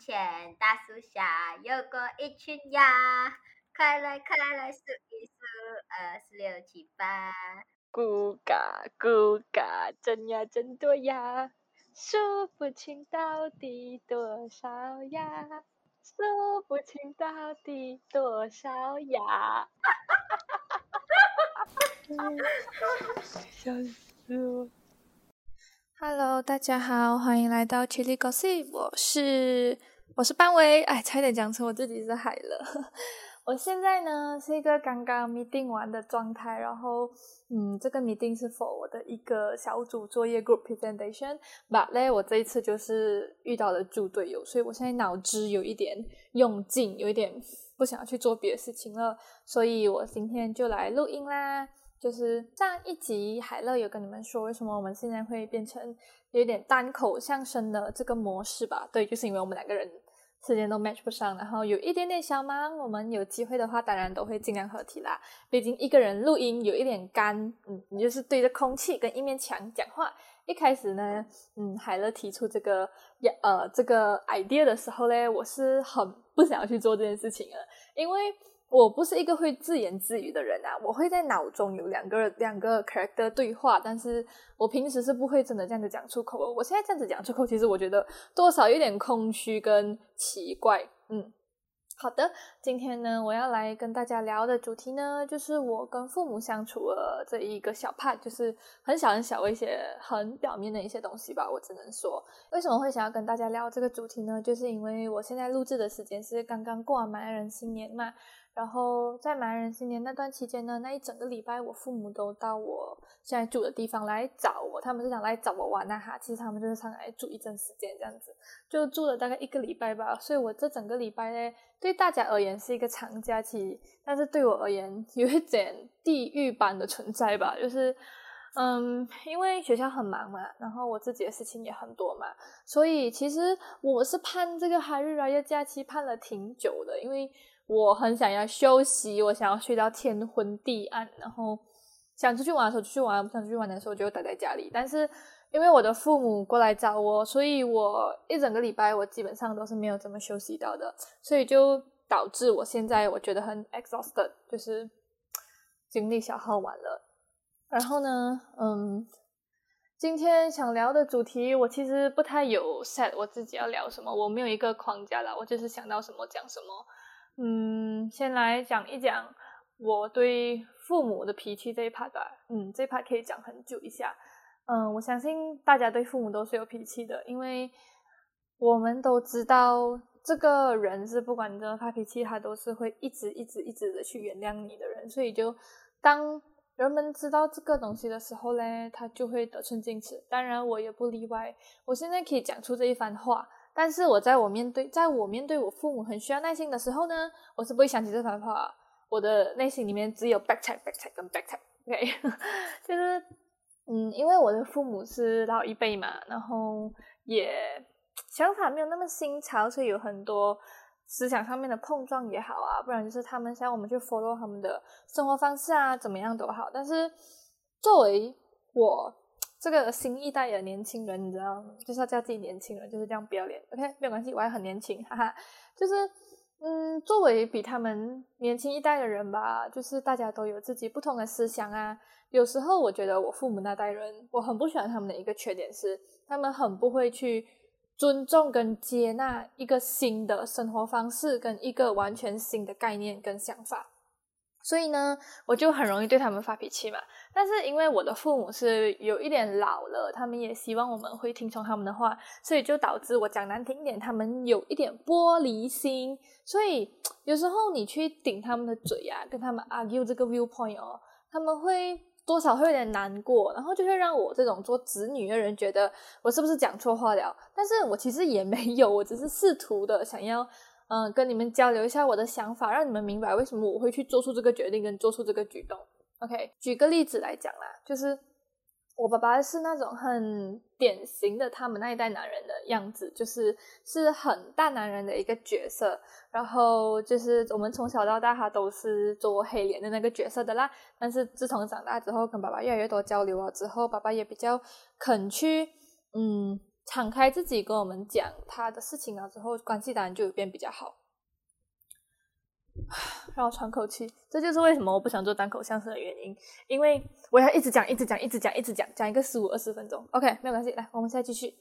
前大树下有过一群鸭，快来快来数一数，二四六七八。咕嘎咕嘎，真呀真多呀，数不清到底多少呀，数不清到底多少呀。哈哈哈哈哈哈！笑死我。Hello，大家好，欢迎来到 Chili Gossip，我是我是班维，哎，差点讲成我自己是海了。我现在呢是一个刚刚 meeting 完的状态，然后嗯，这个 meeting 是 for 我的一个小组作业 group presentation，but 嘞，我这一次就是遇到了猪队友，所以我现在脑子有一点用尽，有一点不想要去做别的事情了，所以我今天就来录音啦。就是上一集海乐有跟你们说，为什么我们现在会变成有点单口相声的这个模式吧？对，就是因为我们两个人时间都 match 不上，然后有一点点小忙。我们有机会的话，当然都会尽量合体啦。毕竟一个人录音有一点干，嗯，你就是对着空气跟一面墙讲话。一开始呢，嗯，海乐提出这个要呃这个 idea 的时候嘞，我是很不想要去做这件事情的，因为。我不是一个会自言自语的人啊，我会在脑中有两个两个 character 对话，但是我平时是不会真的这样子讲出口。我现在这样子讲出口，其实我觉得多少有点空虚跟奇怪。嗯，好的，今天呢，我要来跟大家聊的主题呢，就是我跟父母相处的这一个小 part，就是很小很小的一些很表面的一些东西吧。我只能说，为什么会想要跟大家聊这个主题呢？就是因为我现在录制的时间是刚刚过完马来人新年嘛。然后在马来人新年那段期间呢，那一整个礼拜，我父母都到我现在住的地方来找我，他们是想来找我玩的哈。其实他们就是上来住一阵时间，这样子就住了大概一个礼拜吧。所以我这整个礼拜呢，对大家而言是一个长假期，但是对我而言有一点地狱般的存在吧。就是，嗯，因为学校很忙嘛，然后我自己的事情也很多嘛，所以其实我是盼这个哈日来的假期盼了挺久的，因为。我很想要休息，我想要睡到天昏地暗，然后想出去玩的时候出去玩，不想出去玩的时候就待在家里。但是因为我的父母过来找我，所以我一整个礼拜我基本上都是没有怎么休息到的，所以就导致我现在我觉得很 exhausted，就是精力消耗完了。然后呢，嗯，今天想聊的主题我其实不太有 set 我自己要聊什么，我没有一个框架了，我就是想到什么讲什么。嗯，先来讲一讲我对父母的脾气这一 part 吧。嗯，这 part 可以讲很久一下。嗯，我相信大家对父母都是有脾气的，因为我们都知道这个人是不管你怎么发脾气，他都是会一直一直一直的去原谅你的人。所以就当人们知道这个东西的时候嘞，他就会得寸进尺。当然我也不例外。我现在可以讲出这一番话。但是我在我面对，在我面对我父母很需要耐心的时候呢，我是不会想起这番话。我的内心里面只有 back check back check 跟 back check，OK，就是嗯，因为我的父母是老一辈嘛，然后也想法没有那么新潮，所以有很多思想上面的碰撞也好啊，不然就是他们想我们去 follow 他们的生活方式啊，怎么样都好。但是作为我。这个新一代的年轻人，你知道，就是要叫自己年轻人，就是这样不要脸。OK，没有关系，我还很年轻，哈哈。就是，嗯，作为比他们年轻一代的人吧，就是大家都有自己不同的思想啊。有时候我觉得我父母那代人，我很不喜欢他们的一个缺点是，他们很不会去尊重跟接纳一个新的生活方式，跟一个完全新的概念跟想法。所以呢，我就很容易对他们发脾气嘛。但是因为我的父母是有一点老了，他们也希望我们会听从他们的话，所以就导致我讲难听一点，他们有一点玻璃心。所以有时候你去顶他们的嘴啊，跟他们 argue 这个 viewpoint 哦，他们会多少会有点难过，然后就会让我这种做子女的人觉得我是不是讲错话了？但是我其实也没有，我只是试图的想要。嗯，跟你们交流一下我的想法，让你们明白为什么我会去做出这个决定跟做出这个举动。OK，举个例子来讲啦，就是我爸爸是那种很典型的他们那一代男人的样子，就是是很大男人的一个角色。然后就是我们从小到大他都是做黑脸的那个角色的啦。但是自从长大之后，跟爸爸越来越多交流了之后，爸爸也比较肯去嗯。敞开自己跟我们讲他的事情了之后，关系当然就有变比较好。让我喘口气，这就是为什么我不想做单口相声的原因，因为我要一直讲，一直讲，一直讲，一直讲，讲一个十五二十分钟。OK，没有关系，来，我们现在继续。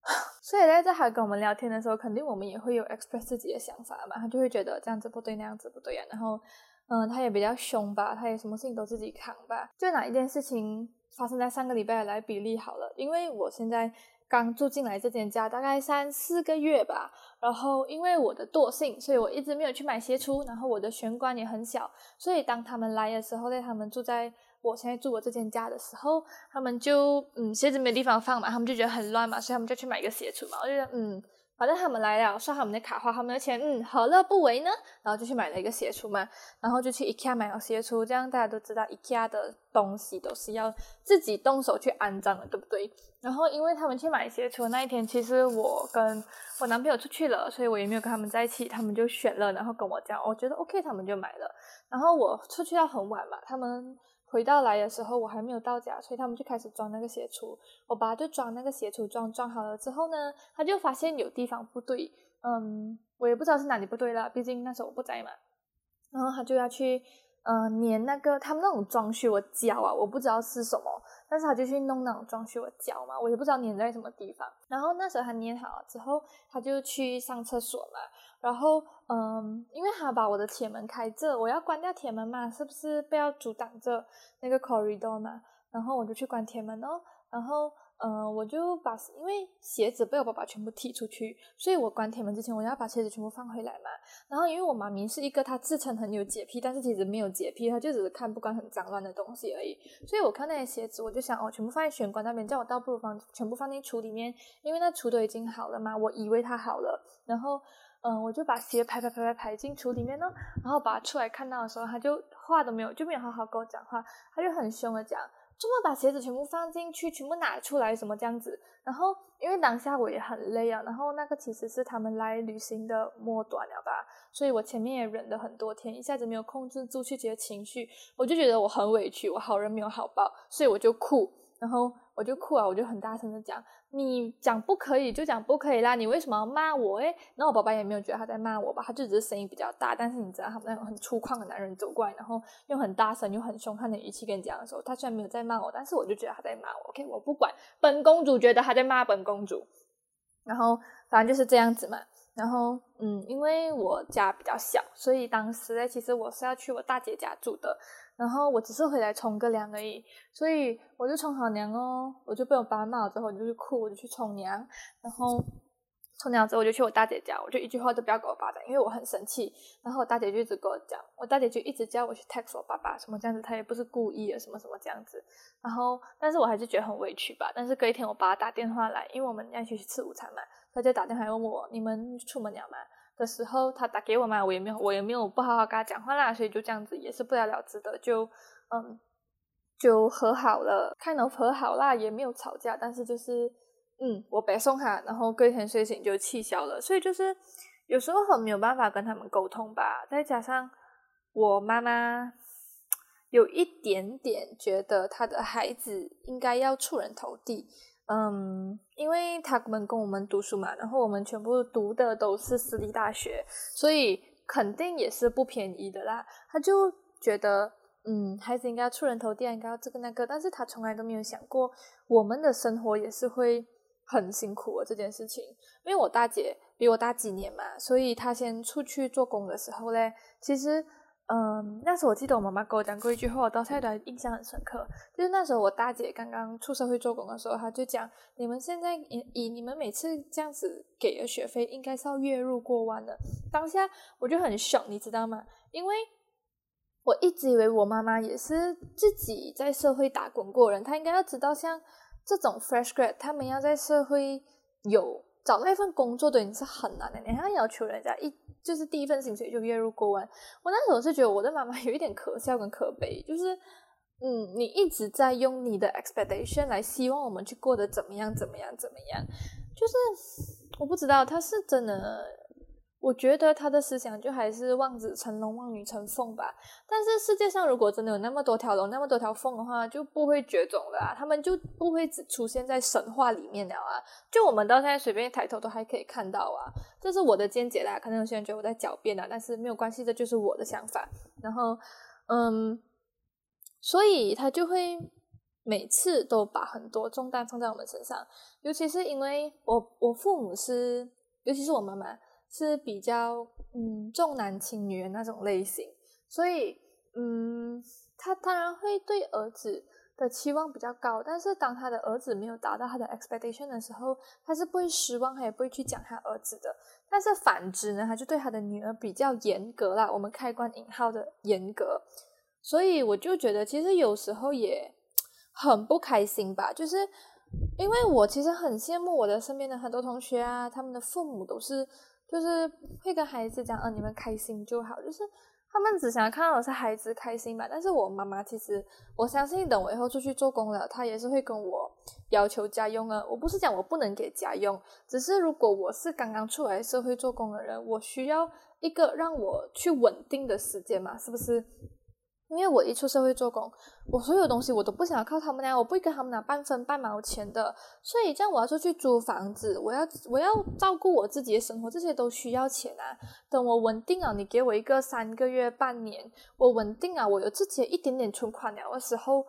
所以在他跟我们聊天的时候，肯定我们也会有 express 自己的想法嘛，他就会觉得这样子不对，那样子不对呀。然后，嗯，他也比较凶吧，他也什么事情都自己扛吧。就拿一件事情发生在上个礼拜来比例好了，因为我现在。刚住进来这间家大概三四个月吧，然后因为我的惰性，所以我一直没有去买鞋橱，然后我的玄关也很小，所以当他们来的时候，在他们住在我现在住我这间家的时候，他们就嗯鞋子没地方放嘛，他们就觉得很乱嘛，所以他们就去买一个鞋橱嘛，我就觉得嗯。反正他们来了，刷他们的卡，花他们的钱，嗯，何乐不为呢？然后就去买了一个鞋橱嘛，然后就去 IKEA 买了鞋橱，这样大家都知道 IKEA 的东西都是要自己动手去安装的，对不对？然后因为他们去买鞋橱那一天，其实我跟我男朋友出去了，所以我也没有跟他们在一起，他们就选了，然后跟我讲，我觉得 OK，他们就买了。然后我出去要很晚嘛，他们。回到来的时候，我还没有到家，所以他们就开始装那个鞋橱。我爸就装那个鞋橱，装装好了之后呢，他就发现有地方不对，嗯，我也不知道是哪里不对了，毕竟那时候我不在嘛。然后他就要去，呃，粘那个他们那种装修的胶啊，我不知道是什么，但是他就去弄那种装修的胶嘛，我也不知道粘在什么地方。然后那时候他粘好了之后，他就去上厕所嘛。然后，嗯，因为他把我的铁门开着，我要关掉铁门嘛，是不是不要阻挡着那个 corridor 嘛？然后我就去关铁门哦。然后，嗯，我就把因为鞋子被我爸爸全部踢出去，所以我关铁门之前我要把鞋子全部放回来嘛。然后，因为我妈咪是一个她自称很有洁癖，但是其实没有洁癖，她就只是看不惯很脏乱的东西而已。所以我看那些鞋子，我就想哦，全部放在玄关那边，叫我倒不如放全部放进橱里面，因为那橱都已经好了嘛。我以为它好了，然后。嗯，我就把鞋排排排排排进橱里面呢，然后把它出来看到的时候，他就话都没有，就没有好好跟我讲话，他就很凶的讲，这么把鞋子全部放进去，全部拿出来什么这样子。然后因为当下我也很累啊，然后那个其实是他们来旅行的末端了吧，所以我前面也忍了很多天，一下子没有控制住自己的情绪，我就觉得我很委屈，我好人没有好报，所以我就哭，然后。我就哭啊！我就很大声的讲，你讲不可以就讲不可以啦，你为什么要骂我？诶，然后我爸爸也没有觉得他在骂我吧，他就只是声音比较大。但是你知道，他们那种很粗犷的男人走过来，然后用很大声、又很凶悍的语气跟你讲的时候，他虽然没有在骂我，但是我就觉得他在骂我。OK，我不管，本公主觉得他在骂本公主，然后反正就是这样子嘛。然后，嗯，因为我家比较小，所以当时呢，其实我是要去我大姐家住的。然后我只是回来冲个凉而已，所以我就冲好凉哦，我就被我爸骂了之后，我就去哭，我就去冲凉。然后冲凉之后，我就去我大姐家，我就一句话都不要给我爸讲，因为我很生气。然后我大姐就一直跟我讲，我大姐就一直叫我去 text 我爸爸，什么这样子，她也不是故意的，什么什么这样子。然后，但是我还是觉得很委屈吧。但是隔一天，我爸打电话来，因为我们要一起去吃午餐嘛，他就打电话问我，你们出门了吗？的时候，他打给我嘛，我也没有，我也没有不好好跟他讲话啦，所以就这样子，也是不了了之的，就嗯，就和好了，看到和好啦，也没有吵架，但是就是嗯，我白送他，然后隔天睡醒就气消了，所以就是有时候很没有办法跟他们沟通吧，再加上我妈妈有一点点觉得她的孩子应该要出人头地。嗯，因为他们跟我们读书嘛，然后我们全部读的都是私立大学，所以肯定也是不便宜的啦。他就觉得，嗯，孩子应该要出人头地，应该要这个那个，但是他从来都没有想过，我们的生活也是会很辛苦的这件事情。因为我大姐比我大几年嘛，所以她先出去做工的时候嘞，其实。嗯，那时候我记得我妈妈跟我讲过一句话，我到现在都印象很深刻。就是那时候我大姐刚刚出社会做工的时候，她就讲：你们现在以你们每次这样子给的学费，应该是要月入过万的。当下我就很爽，你知道吗？因为我一直以为我妈妈也是自己在社会打滚过人，她应该要知道像这种 fresh grad，他们要在社会有找到一份工作的人是很难的，你还要求人家一。就是第一份薪水就月入过万，我那时候是觉得我的妈妈 有一点可笑跟可悲，就是，嗯，你一直在用你的 expectation 来希望我们去过得怎么样怎么样怎么样，就是我不知道他是真的我觉得他的思想就还是望子成龙、望女成凤吧。但是世界上如果真的有那么多条龙、那么多条凤的话，就不会绝种了啊，他们就不会只出现在神话里面了啊。就我们到现在随便一抬头都还可以看到啊，这是我的见解啦。可能有些人觉得我在狡辩啊，但是没有关系，这就是我的想法。然后，嗯，所以他就会每次都把很多重担放在我们身上，尤其是因为我我父母是，尤其是我妈妈。是比较嗯重男轻女的那种类型，所以嗯，他当然会对儿子的期望比较高，但是当他的儿子没有达到他的 expectation 的时候，他是不会失望，他也不会去讲他儿子的。但是反之呢，他就对他的女儿比较严格啦，我们开关引号的严格。所以我就觉得，其实有时候也很不开心吧，就是因为我其实很羡慕我的身边的很多同学啊，他们的父母都是。就是会跟孩子讲，嗯，你们开心就好。就是他们只想看到的是孩子开心吧。但是我妈妈其实，我相信等我以后出去做工了，她也是会跟我要求家用啊。我不是讲我不能给家用，只是如果我是刚刚出来社会做工的人，我需要一个让我去稳定的时间嘛，是不是？因为我一出社会做工，我所有东西我都不想要靠他们拿，我不会跟他们拿半分半毛钱的。所以这样我要出去租房子，我要我要照顾我自己的生活，这些都需要钱啊。等我稳定啊，你给我一个三个月、半年，我稳定啊，我有自己的一点点存款了的时候，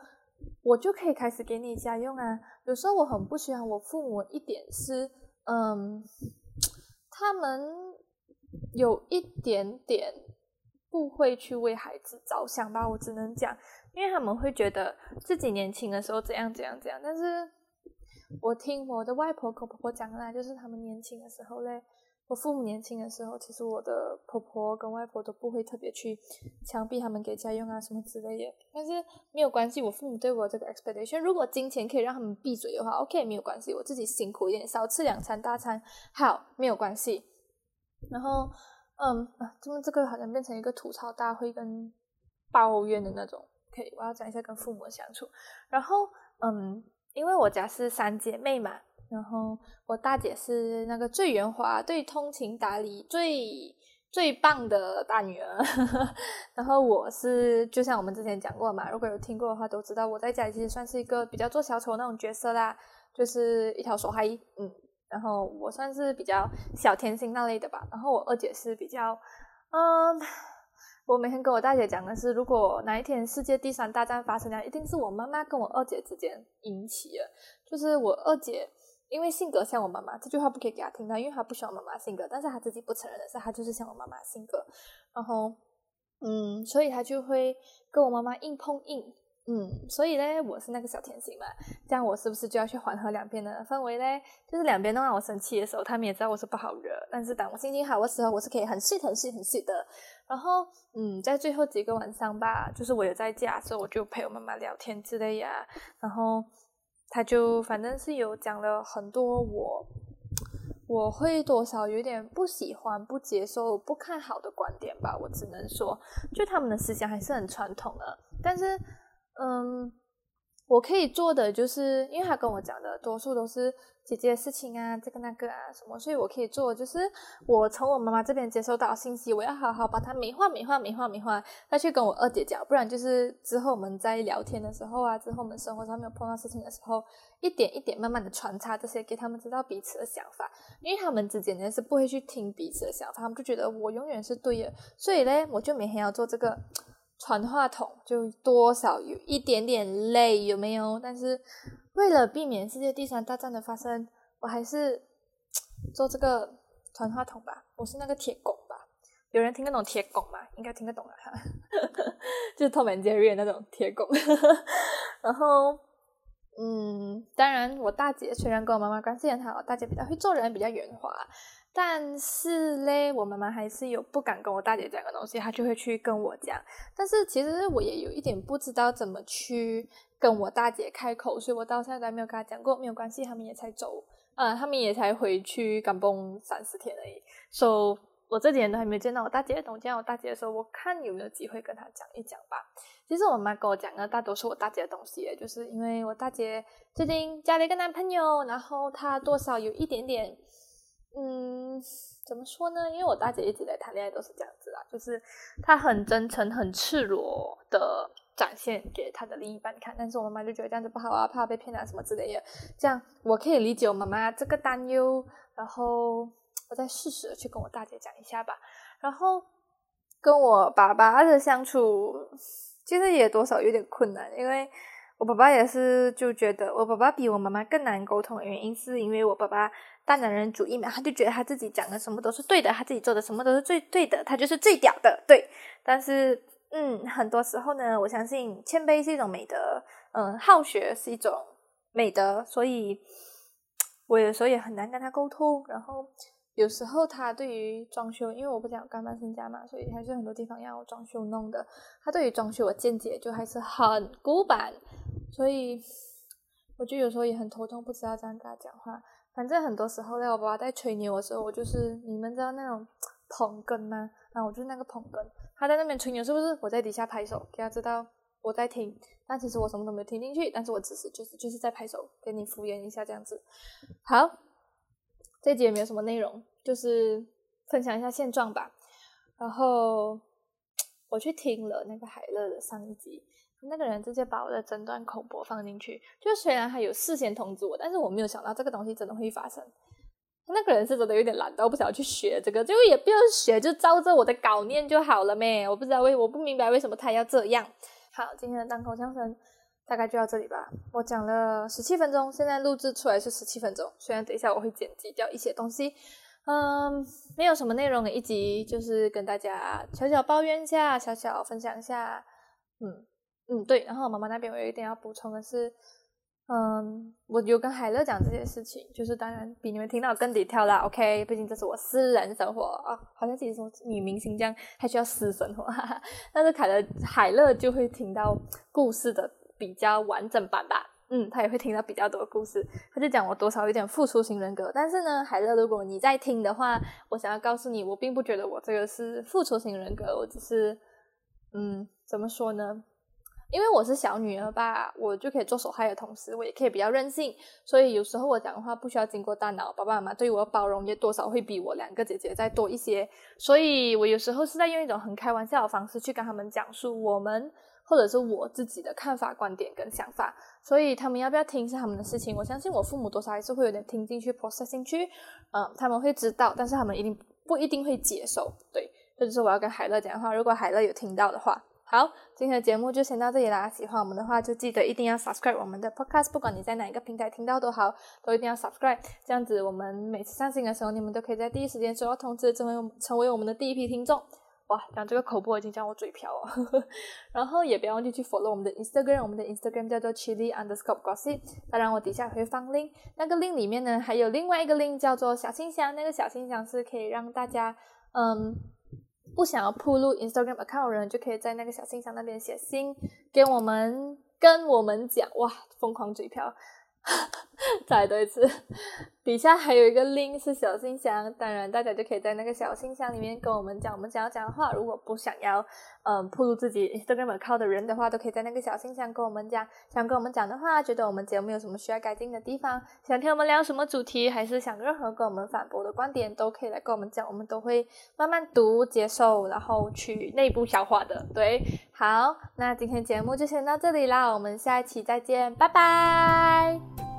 我就可以开始给你家用啊。有时候我很不喜欢我父母一点是，嗯，他们有一点点。不会去为孩子着想吧？我只能讲，因为他们会觉得自己年轻的时候怎样怎样怎样。但是我听我的外婆跟婆婆讲啦，就是他们年轻的时候嘞，我父母年轻的时候，其实我的婆婆跟外婆都不会特别去强逼他们给家用啊什么之类的。但是没有关系，我父母对我这个 expectation，如果金钱可以让他们闭嘴的话，OK，没有关系，我自己辛苦一点，少吃两餐大餐，好，没有关系。然后。嗯啊，这么这个好像变成一个吐槽大会跟抱怨的那种。OK，我要讲一下跟父母相处。然后，嗯，因为我家是三姐妹嘛，然后我大姐是那个最圆滑、最通情达理、最最棒的大女儿。然后我是就像我们之前讲过嘛，如果有听过的话都知道，我在家里其实算是一个比较做小丑那种角色啦，就是一条手嗨，嗯。然后我算是比较小甜心那类的吧。然后我二姐是比较，嗯，我每天跟我大姐讲的是，如果哪一天世界第三大战发生了，一定是我妈妈跟我二姐之间引起的。就是我二姐因为性格像我妈妈，这句话不可以给她听到，因为她不喜欢妈妈性格，但是她自己不承认的是，她就是像我妈妈性格。然后，嗯，所以她就会跟我妈妈硬碰硬。嗯，所以呢，我是那个小甜心嘛，这样我是不是就要去缓和两边的氛围嘞？就是两边都让我生气的时候，他们也知道我是不好惹。但是当我心情好的时候，我是可以很睡、很睡、很细的。然后，嗯，在最后几个晚上吧，就是我有在家的时候，我就陪我妈妈聊天之类呀。然后，他就反正是有讲了很多我我会多少有点不喜欢、不接受、不看好的观点吧。我只能说，就他们的思想还是很传统的，但是。嗯，我可以做的就是，因为他跟我讲的多数都是姐姐的事情啊，这个那个啊什么，所以我可以做，就是我从我妈妈这边接收到信息，我要好好把它美化、美化、美化、美化，再去跟我二姐讲，不然就是之后我们在聊天的时候啊，之后我们生活上面有碰到事情的时候，一点一点慢慢的穿插这些，给他们知道彼此的想法，因为他们之间呢是不会去听彼此的想法，他们就觉得我永远是对的，所以呢，我就每天要做这个。传话筒就多少有一点点累，有没有？但是为了避免世界第三大战的发生，我还是做这个传话筒吧。我是那个铁拱吧？有人听得懂铁拱吗？应该听得懂了哈，就是透明 Jerry 那种铁拱。然后，嗯，当然，我大姐虽然跟我妈妈关系很好，大姐比较会做人，比较圆滑。但是嘞，我妈妈还是有不敢跟我大姐讲的东西，她就会去跟我讲。但是其实我也有一点不知道怎么去跟我大姐开口，所以我到现在还没有跟她讲过。没有关系，他们也才走，呃，他们也才回去港崩三四天而已。所以，我这几年都还没有见到我大姐。等见到我大姐的时候，我看有没有机会跟她讲一讲吧。其实我妈跟我讲的大多数我大姐的东西，就是因为我大姐最近交了一个男朋友，然后她多少有一点点。嗯，怎么说呢？因为我大姐一直在谈恋爱都是这样子啦，就是她很真诚、很赤裸的展现给她的另一半看，但是我妈妈就觉得这样子不好啊，怕被骗啊什么之类的。这样我可以理解我妈妈这个担忧，然后我再适时的去跟我大姐讲一下吧。然后跟我爸爸的相处，其实也多少有点困难，因为。我爸爸也是，就觉得我爸爸比我妈妈更难沟通的原因，是因为我爸爸大男人主义嘛，他就觉得他自己讲的什么都是对的，他自己做的什么都是最对的，他就是最屌的，对。但是，嗯，很多时候呢，我相信谦卑是一种美德，嗯，好学是一种美德，所以我有时候也很难跟他沟通，然后。有时候他对于装修，因为我不讲干搬新家嘛，所以还是很多地方要装修弄的。他对于装修的见解就还是很古板，所以我就有时候也很头痛，不知道怎样跟他讲话。反正很多时候呢，我爸爸在吹牛的时候，我就是你们知道那种捧哏吗？然后，我就是那个捧哏。他在那边吹牛，是不是？我在底下拍手，给他知道我在听。但其实我什么都没听进去，但是我只是就是就是在拍手，给你敷衍一下这样子。好。这集也没有什么内容，就是分享一下现状吧。然后我去听了那个海乐的上一集，那个人直接把我的诊断口播放进去。就虽然他有事先通知我，但是我没有想到这个东西真的会发生。那个人是真的有点懒，到不想去学这个，就也不用学，就照着我的稿念就好了咩。我不知道为我不明白为什么他要这样。好，今天的单口相声。大概就到这里吧。我讲了十七分钟，现在录制出来是十七分钟。虽然等一下我会剪辑掉一些东西，嗯，没有什么内容的一集，就是跟大家小小抱怨一下，小小分享一下。嗯嗯，对。然后妈妈那边我有一点要补充的是，嗯，我有跟海乐讲这件事情，就是当然比你们听到更低调啦。OK，毕竟这是我私人生活啊，好像自己说女明星这样还需要私生活。哈 哈但是凯乐海乐就会听到故事的。比较完整版吧，嗯，他也会听到比较多故事。他就讲我多少有点付出型人格，但是呢，海乐，如果你在听的话，我想要告诉你，我并不觉得我这个是付出型人格，我只是，嗯，怎么说呢？因为我是小女儿吧，我就可以做手害的同时，我也可以比较任性，所以有时候我讲的话不需要经过大脑，爸爸妈妈对我包容也多少会比我两个姐姐再多一些，所以我有时候是在用一种很开玩笑的方式去跟他们讲述我们。或者是我自己的看法、观点跟想法，所以他们要不要听是他们的事情。我相信我父母多少还是会有点听进去、process 进去，嗯，他们会知道，但是他们一定不一定会接受。对，这就是我要跟海乐讲的话。如果海乐有听到的话，好，今天的节目就先到这里啦。喜欢我们的话，就记得一定要 subscribe 我们的 podcast，不管你在哪一个平台听到都好，都一定要 subscribe。这样子，我们每次上新的时候，你们都可以在第一时间收到通知，成为成为我们的第一批听众。哇，讲这个口播已经讲我嘴瓢了，然后也不要忘记去 follow 我们的 Instagram，我们的 Instagram 叫做 Chili Underscore Gossip，当然我底下会放 link，那个 link 里面呢还有另外一个 link 叫做小信箱，那个小信箱是可以让大家，嗯，不想要铺路 Instagram account 人就可以在那个小信箱那边写信给我们，跟我们讲，哇，疯狂嘴瓢。再多一次，底下还有一个 link 是小信箱，当然大家就可以在那个小信箱里面跟我们讲我们想要讲的话。如果不想要，嗯，铺露自己 Instagram account 的人的话，都可以在那个小信箱跟我们讲，想跟我们讲的话，觉得我们节目有什么需要改进的地方，想听我们聊什么主题，还是想任何跟我们反驳的观点，都可以来跟我们讲，我们都会慢慢读、接受，然后去内部消化的。对，好，那今天节目就先到这里啦，我们下一期再见，拜拜。